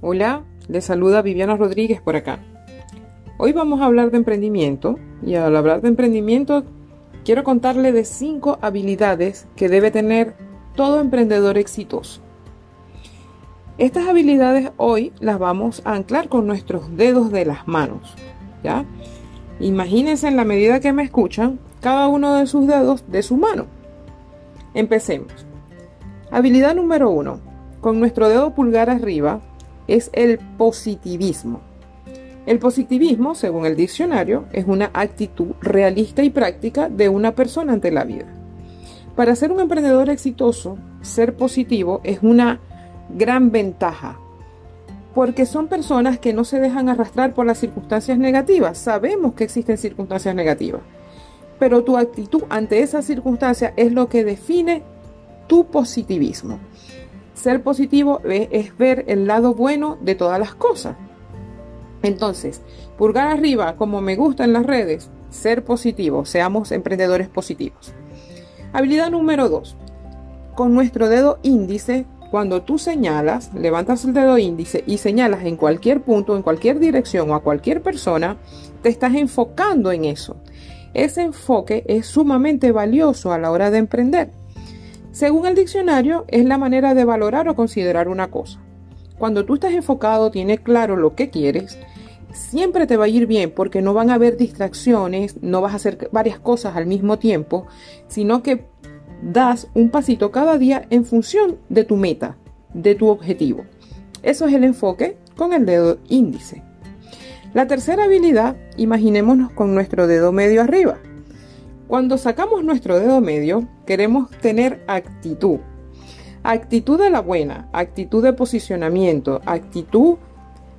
Hola, les saluda Viviana Rodríguez por acá. Hoy vamos a hablar de emprendimiento y al hablar de emprendimiento quiero contarle de cinco habilidades que debe tener todo emprendedor exitoso. Estas habilidades hoy las vamos a anclar con nuestros dedos de las manos, ¿ya? Imagínense en la medida que me escuchan cada uno de sus dedos de su mano. Empecemos. Habilidad número uno. Con nuestro dedo pulgar arriba es el positivismo. El positivismo, según el diccionario, es una actitud realista y práctica de una persona ante la vida. Para ser un emprendedor exitoso, ser positivo es una gran ventaja, porque son personas que no se dejan arrastrar por las circunstancias negativas. Sabemos que existen circunstancias negativas, pero tu actitud ante esas circunstancias es lo que define tu positivismo. Ser positivo es ver el lado bueno de todas las cosas. Entonces, pulgar arriba, como me gusta en las redes, ser positivo, seamos emprendedores positivos. Habilidad número 2. Con nuestro dedo índice, cuando tú señalas, levantas el dedo índice y señalas en cualquier punto, en cualquier dirección o a cualquier persona, te estás enfocando en eso. Ese enfoque es sumamente valioso a la hora de emprender. Según el diccionario, es la manera de valorar o considerar una cosa. Cuando tú estás enfocado, tienes claro lo que quieres, siempre te va a ir bien porque no van a haber distracciones, no vas a hacer varias cosas al mismo tiempo, sino que das un pasito cada día en función de tu meta, de tu objetivo. Eso es el enfoque con el dedo índice. La tercera habilidad, imaginémonos con nuestro dedo medio arriba. Cuando sacamos nuestro dedo medio, queremos tener actitud. Actitud de la buena, actitud de posicionamiento, actitud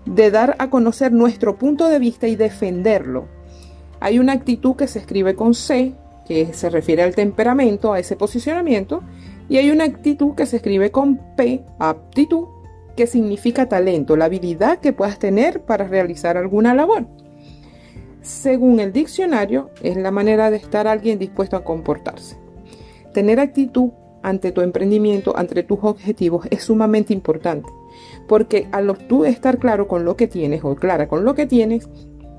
de dar a conocer nuestro punto de vista y defenderlo. Hay una actitud que se escribe con C, que se refiere al temperamento, a ese posicionamiento, y hay una actitud que se escribe con P, aptitud, que significa talento, la habilidad que puedas tener para realizar alguna labor según el diccionario, es la manera de estar alguien dispuesto a comportarse. Tener actitud ante tu emprendimiento, ante tus objetivos, es sumamente importante, porque al tú estar claro con lo que tienes o clara con lo que tienes,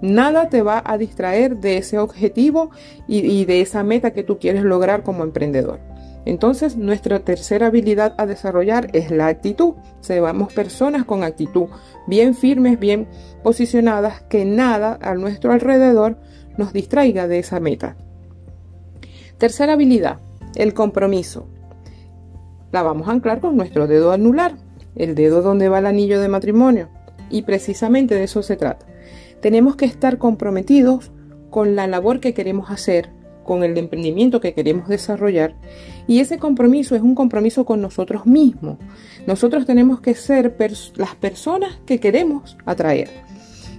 nada te va a distraer de ese objetivo y, y de esa meta que tú quieres lograr como emprendedor. Entonces, nuestra tercera habilidad a desarrollar es la actitud. Seamos personas con actitud, bien firmes, bien posicionadas, que nada a nuestro alrededor nos distraiga de esa meta. Tercera habilidad, el compromiso. La vamos a anclar con nuestro dedo anular, el dedo donde va el anillo de matrimonio. Y precisamente de eso se trata. Tenemos que estar comprometidos con la labor que queremos hacer, con el emprendimiento que queremos desarrollar y ese compromiso es un compromiso con nosotros mismos. Nosotros tenemos que ser las personas que queremos atraer.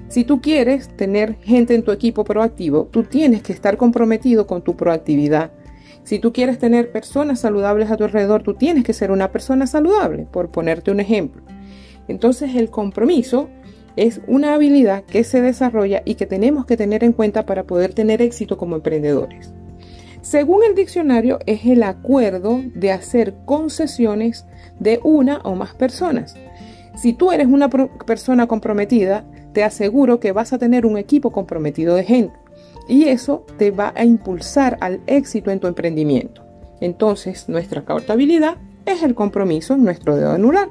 Si tú quieres tener gente en tu equipo proactivo, tú tienes que estar comprometido con tu proactividad. Si tú quieres tener personas saludables a tu alrededor, tú tienes que ser una persona saludable, por ponerte un ejemplo. Entonces el compromiso es una habilidad que se desarrolla y que tenemos que tener en cuenta para poder tener éxito como emprendedores. Según el diccionario, es el acuerdo de hacer concesiones de una o más personas. Si tú eres una persona comprometida, te aseguro que vas a tener un equipo comprometido de gente y eso te va a impulsar al éxito en tu emprendimiento. Entonces, nuestra cuarta habilidad es el compromiso en nuestro dedo anular.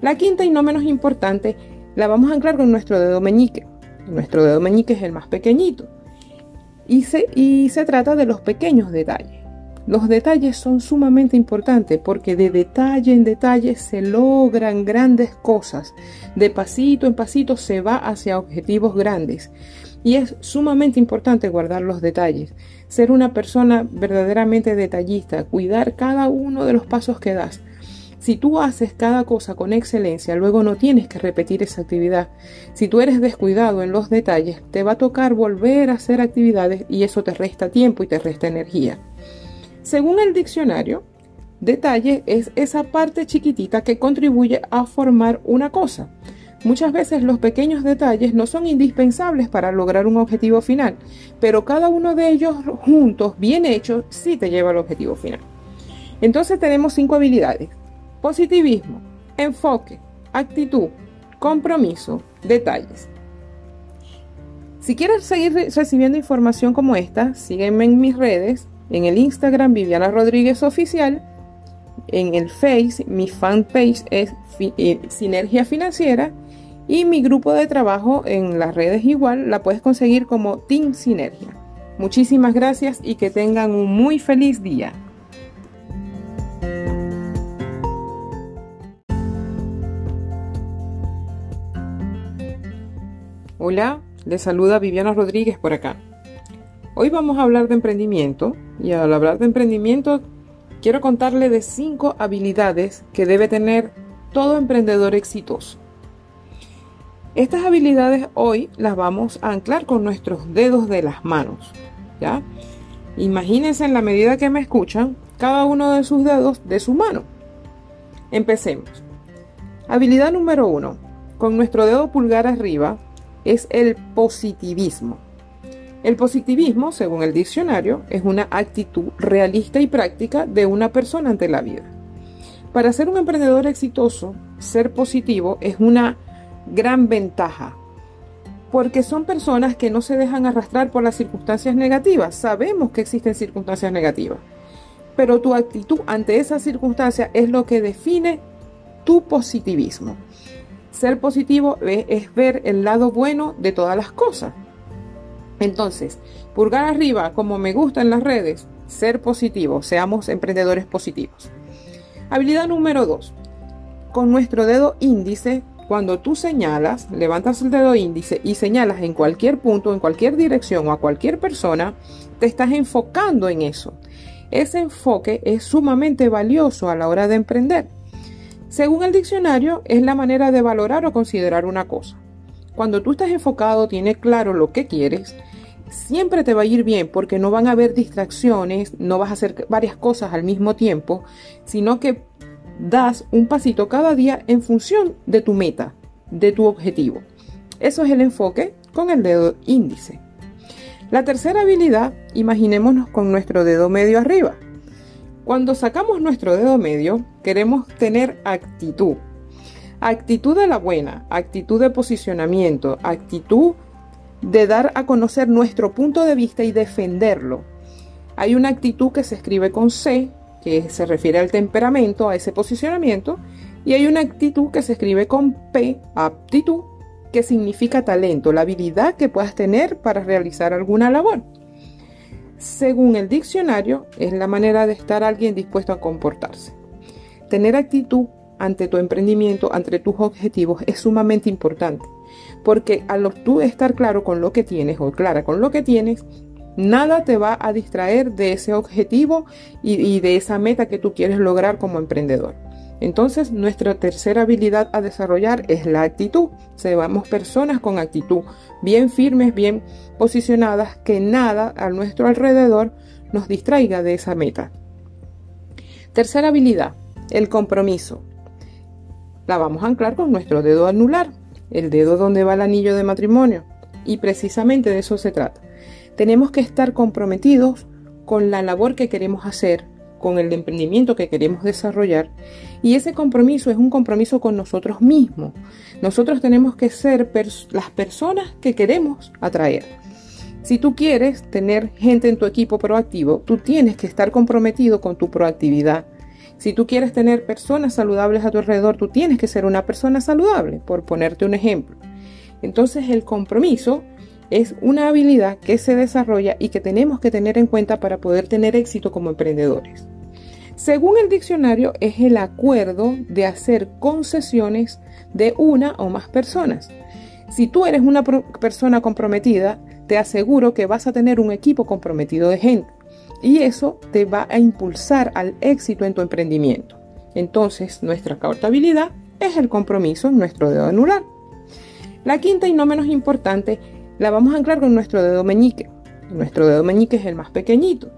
La quinta y no menos importante la vamos a anclar con nuestro dedo meñique. Nuestro dedo meñique es el más pequeñito. Y se, trata de los pequeños detalles. Los detalles son sumamente importantes porque de detalle en detalle se logran grandes cosas. De pasito en pasito se va hacia objetivos grandes. Y es sumamente importante guardar los detalles, ser una persona verdaderamente detallista, cuidar cada uno de los pasos que das. Si tú haces cada cosa con excelencia, luego no tienes que repetir esa actividad. Si tú eres descuidado en los detalles, te va a tocar volver a hacer actividades y eso te resta tiempo y te resta energía. Según el diccionario, detalle es esa parte chiquitita que contribuye a formar una cosa. Muchas veces los pequeños detalles no son indispensables para lograr un objetivo final, pero cada uno de ellos juntos, bien hechos, sí te lleva al objetivo final. Entonces tenemos cinco habilidades positivismo, enfoque, actitud, compromiso, detalles. Si quieres seguir recibiendo información como esta, sígueme en mis redes, en el Instagram Viviana Rodríguez Oficial, en el Face, mi fanpage es eh, Sinergia Financiera y mi grupo de trabajo en las redes igual la puedes conseguir como Team Sinergia. Muchísimas gracias y que tengan un muy feliz día. Hola, les saluda Viviana Rodríguez por acá. Hoy vamos a hablar de emprendimiento y al hablar de emprendimiento quiero contarle de cinco habilidades que debe tener todo emprendedor exitoso. Estas habilidades hoy las vamos a anclar con nuestros dedos de las manos. ¿ya? Imagínense en la medida que me escuchan cada uno de sus dedos de su mano. Empecemos. Habilidad número uno. Con nuestro dedo pulgar arriba es el positivismo. El positivismo, según el diccionario, es una actitud realista y práctica de una persona ante la vida. Para ser un emprendedor exitoso, ser positivo es una gran ventaja, porque son personas que no se dejan arrastrar por las circunstancias negativas. Sabemos que existen circunstancias negativas, pero tu actitud ante esas circunstancias es lo que define tu positivismo. Ser positivo es ver el lado bueno de todas las cosas. Entonces, pulgar arriba, como me gusta en las redes, ser positivo, seamos emprendedores positivos. Habilidad número 2. Con nuestro dedo índice, cuando tú señalas, levantas el dedo índice y señalas en cualquier punto, en cualquier dirección o a cualquier persona, te estás enfocando en eso. Ese enfoque es sumamente valioso a la hora de emprender. Según el diccionario, es la manera de valorar o considerar una cosa. Cuando tú estás enfocado, tienes claro lo que quieres, siempre te va a ir bien porque no van a haber distracciones, no vas a hacer varias cosas al mismo tiempo, sino que das un pasito cada día en función de tu meta, de tu objetivo. Eso es el enfoque con el dedo índice. La tercera habilidad, imaginémonos con nuestro dedo medio arriba. Cuando sacamos nuestro dedo medio, queremos tener actitud. Actitud de la buena, actitud de posicionamiento, actitud de dar a conocer nuestro punto de vista y defenderlo. Hay una actitud que se escribe con C, que se refiere al temperamento, a ese posicionamiento, y hay una actitud que se escribe con P, aptitud, que significa talento, la habilidad que puedas tener para realizar alguna labor según el diccionario, es la manera de estar alguien dispuesto a comportarse. Tener actitud ante tu emprendimiento, ante tus objetivos, es sumamente importante, porque al tú estar claro con lo que tienes o clara con lo que tienes, nada te va a distraer de ese objetivo y, y de esa meta que tú quieres lograr como emprendedor. Entonces, nuestra tercera habilidad a desarrollar es la actitud. Seamos personas con actitud, bien firmes, bien posicionadas, que nada a nuestro alrededor nos distraiga de esa meta. Tercera habilidad, el compromiso. La vamos a anclar con nuestro dedo anular, el dedo donde va el anillo de matrimonio. Y precisamente de eso se trata. Tenemos que estar comprometidos con la labor que queremos hacer, con el emprendimiento que queremos desarrollar. Y ese compromiso es un compromiso con nosotros mismos. Nosotros tenemos que ser las personas que queremos atraer. Si tú quieres tener gente en tu equipo proactivo, tú tienes que estar comprometido con tu proactividad. Si tú quieres tener personas saludables a tu alrededor, tú tienes que ser una persona saludable, por ponerte un ejemplo. Entonces el compromiso es una habilidad que se desarrolla y que tenemos que tener en cuenta para poder tener éxito como emprendedores. Según el diccionario, es el acuerdo de hacer concesiones de una o más personas. Si tú eres una persona comprometida, te aseguro que vas a tener un equipo comprometido de gente y eso te va a impulsar al éxito en tu emprendimiento. Entonces, nuestra cuarta habilidad es el compromiso nuestro dedo anular. La quinta y no menos importante la vamos a anclar con nuestro dedo meñique. Nuestro dedo meñique es el más pequeñito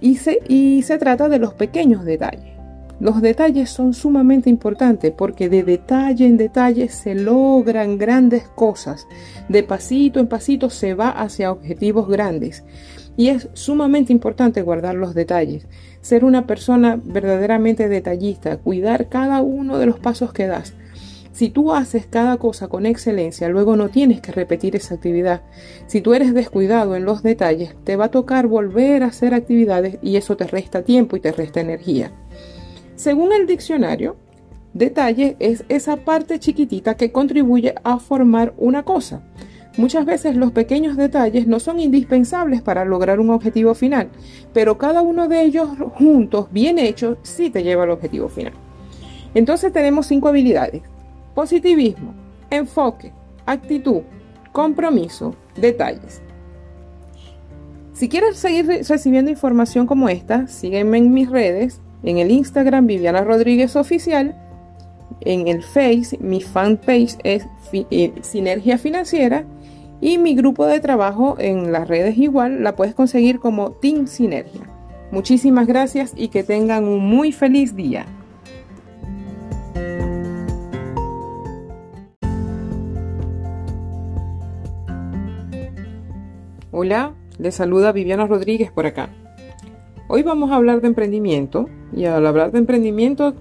y se, y se trata de los pequeños detalles. Los detalles son sumamente importantes porque de detalle en detalle se logran grandes cosas. De pasito en pasito se va hacia objetivos grandes. Y es sumamente importante guardar los detalles, ser una persona verdaderamente detallista, cuidar cada uno de los pasos que das. Si tú haces cada cosa con excelencia, luego no tienes que repetir esa actividad. Si tú eres descuidado en los detalles, te va a tocar volver a hacer actividades y eso te resta tiempo y te resta energía. Según el diccionario, detalle es esa parte chiquitita que contribuye a formar una cosa. Muchas veces los pequeños detalles no son indispensables para lograr un objetivo final, pero cada uno de ellos juntos, bien hechos, sí te lleva al objetivo final. Entonces tenemos cinco habilidades. Positivismo, enfoque, actitud, compromiso, detalles. Si quieres seguir recibiendo información como esta, sígueme en mis redes, en el Instagram Viviana Rodríguez Oficial, en el Face, mi fanpage es eh, Sinergia Financiera y mi grupo de trabajo en las redes igual la puedes conseguir como Team Sinergia. Muchísimas gracias y que tengan un muy feliz día. Hola, les saluda Viviana Rodríguez por acá. Hoy vamos a hablar de emprendimiento y al hablar de emprendimiento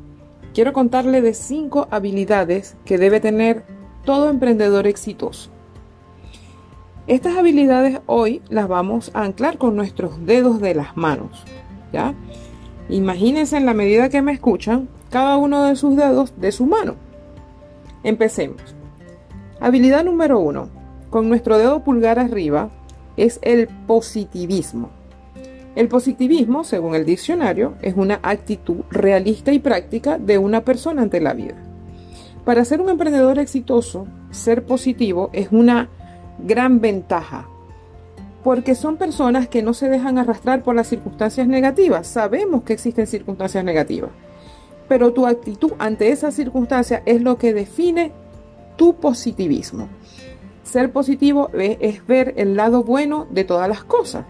quiero contarle de cinco habilidades que debe tener todo emprendedor exitoso. Estas habilidades hoy las vamos a anclar con nuestros dedos de las manos. ¿ya? Imagínense en la medida que me escuchan cada uno de sus dedos de su mano. Empecemos. Habilidad número uno. Con nuestro dedo pulgar arriba es el positivismo. El positivismo, según el diccionario, es una actitud realista y práctica de una persona ante la vida. Para ser un emprendedor exitoso, ser positivo es una gran ventaja, porque son personas que no se dejan arrastrar por las circunstancias negativas. Sabemos que existen circunstancias negativas, pero tu actitud ante esas circunstancias es lo que define tu positivismo. Ser positivo es ver el lado bueno de todas las cosas.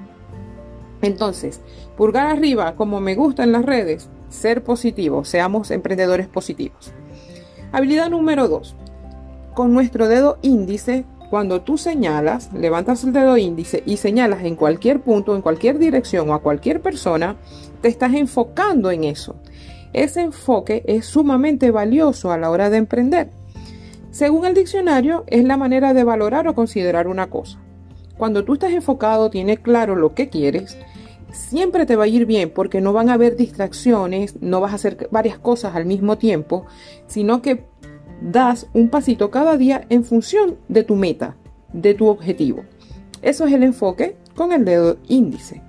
Entonces, pulgar arriba, como me gusta en las redes, ser positivo, seamos emprendedores positivos. Habilidad número 2. Con nuestro dedo índice cuando tú señalas, levantas el dedo índice y señalas en cualquier punto, en cualquier dirección o a cualquier persona, te estás enfocando en eso. Ese enfoque es sumamente valioso a la hora de emprender. Según el diccionario, es la manera de valorar o considerar una cosa. Cuando tú estás enfocado, tienes claro lo que quieres, siempre te va a ir bien porque no van a haber distracciones, no vas a hacer varias cosas al mismo tiempo, sino que das un pasito cada día en función de tu meta, de tu objetivo. Eso es el enfoque con el dedo índice.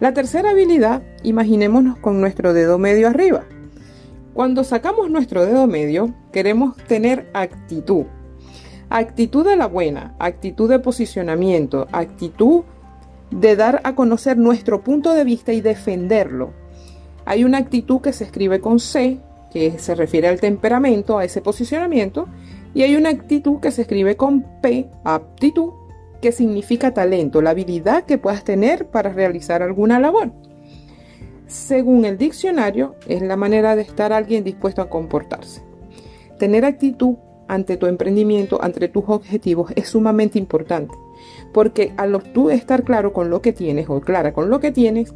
La tercera habilidad, imaginémonos con nuestro dedo medio arriba. Cuando sacamos nuestro dedo medio, queremos tener actitud. Actitud de la buena, actitud de posicionamiento, actitud de dar a conocer nuestro punto de vista y defenderlo. Hay una actitud que se escribe con C, que se refiere al temperamento, a ese posicionamiento, y hay una actitud que se escribe con P, aptitud, que significa talento, la habilidad que puedas tener para realizar alguna labor. Según el diccionario, es la manera de estar alguien dispuesto a comportarse. Tener actitud ante tu emprendimiento, ante tus objetivos, es sumamente importante, porque al tú estar claro con lo que tienes o clara con lo que tienes,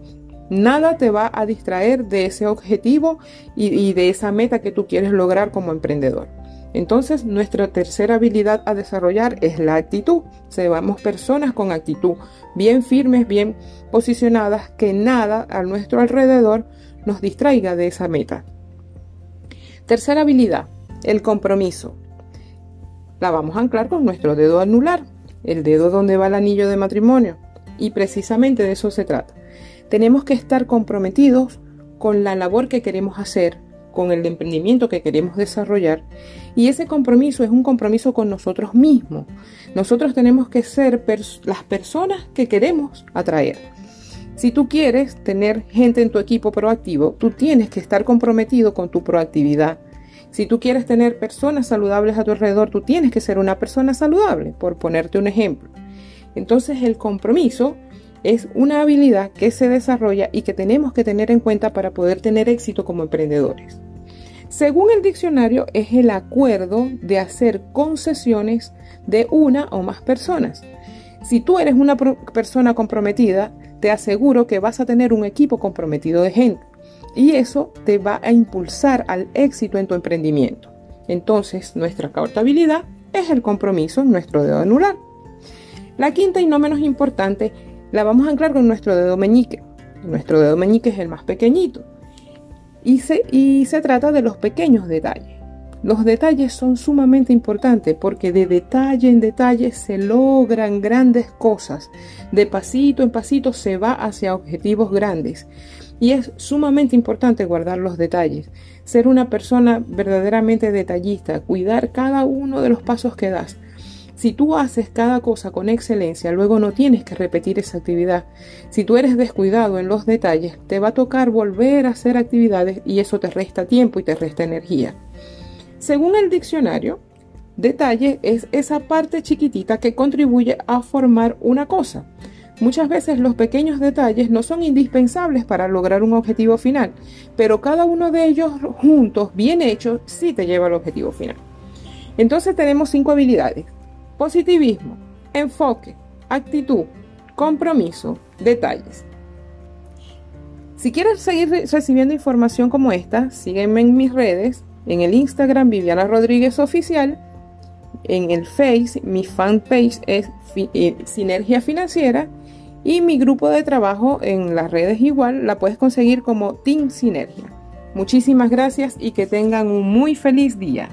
Nada te va a distraer de ese objetivo y, de esa meta que tú quieres lograr como emprendedor. Entonces, nuestra tercera habilidad a desarrollar es la actitud. Seamos personas con actitud, bien firmes, bien posicionadas, que nada a nuestro alrededor nos distraiga de esa meta. Tercera habilidad, el compromiso. La vamos a anclar con nuestro dedo anular, el dedo donde va el anillo de matrimonio. Y precisamente de eso se trata tenemos que estar comprometidos con la labor que queremos hacer, con el emprendimiento que queremos desarrollar. Y ese compromiso es un compromiso con nosotros mismos. Nosotros tenemos que ser las personas que queremos atraer. Si tú quieres tener gente en tu equipo proactivo, tú tienes que estar comprometido con tu proactividad. Si tú quieres tener personas saludables a tu alrededor, tú tienes que ser una persona saludable, por ponerte un ejemplo. Entonces el compromiso es una habilidad que se desarrolla y que tenemos que tener en cuenta para poder tener éxito como emprendedores. Según el diccionario, es el acuerdo de hacer concesiones de una o más personas. Si tú eres una persona comprometida, te aseguro que vas a tener un equipo comprometido de gente y eso te va a impulsar al éxito en tu emprendimiento. Entonces, nuestra cuarta habilidad es el compromiso nuestro dedo anular. La quinta y no menos importante la vamos a anclar con nuestro dedo meñique. Nuestro dedo meñique es el más pequeñito y se, y se trata de los pequeños detalles. Los detalles son sumamente importantes porque de detalle en detalle se logran grandes cosas. De pasito en pasito se va hacia objetivos grandes. Y es sumamente importante guardar los detalles, ser una persona verdaderamente detallista, cuidar cada uno de los pasos que das. Si tú haces cada cosa con excelencia, luego no tienes que repetir esa actividad. Si tú eres descuidado en los detalles, te va a tocar volver a hacer actividades y eso te resta tiempo y te resta energía. Según el diccionario, detalle es esa parte chiquitita que contribuye a formar una cosa. Muchas veces los pequeños detalles no son indispensables para lograr un objetivo final, pero cada uno de ellos juntos, bien hechos, sí te lleva al objetivo final. Entonces tenemos cinco habilidades. Positivismo, enfoque, actitud, compromiso, detalles. Si quieres seguir recibiendo información como esta, sígueme en mis redes, en el Instagram Viviana Rodríguez Oficial, en el Face mi fanpage es eh, Sinergia Financiera y mi grupo de trabajo en las redes igual la puedes conseguir como Team Sinergia. Muchísimas gracias y que tengan un muy feliz día.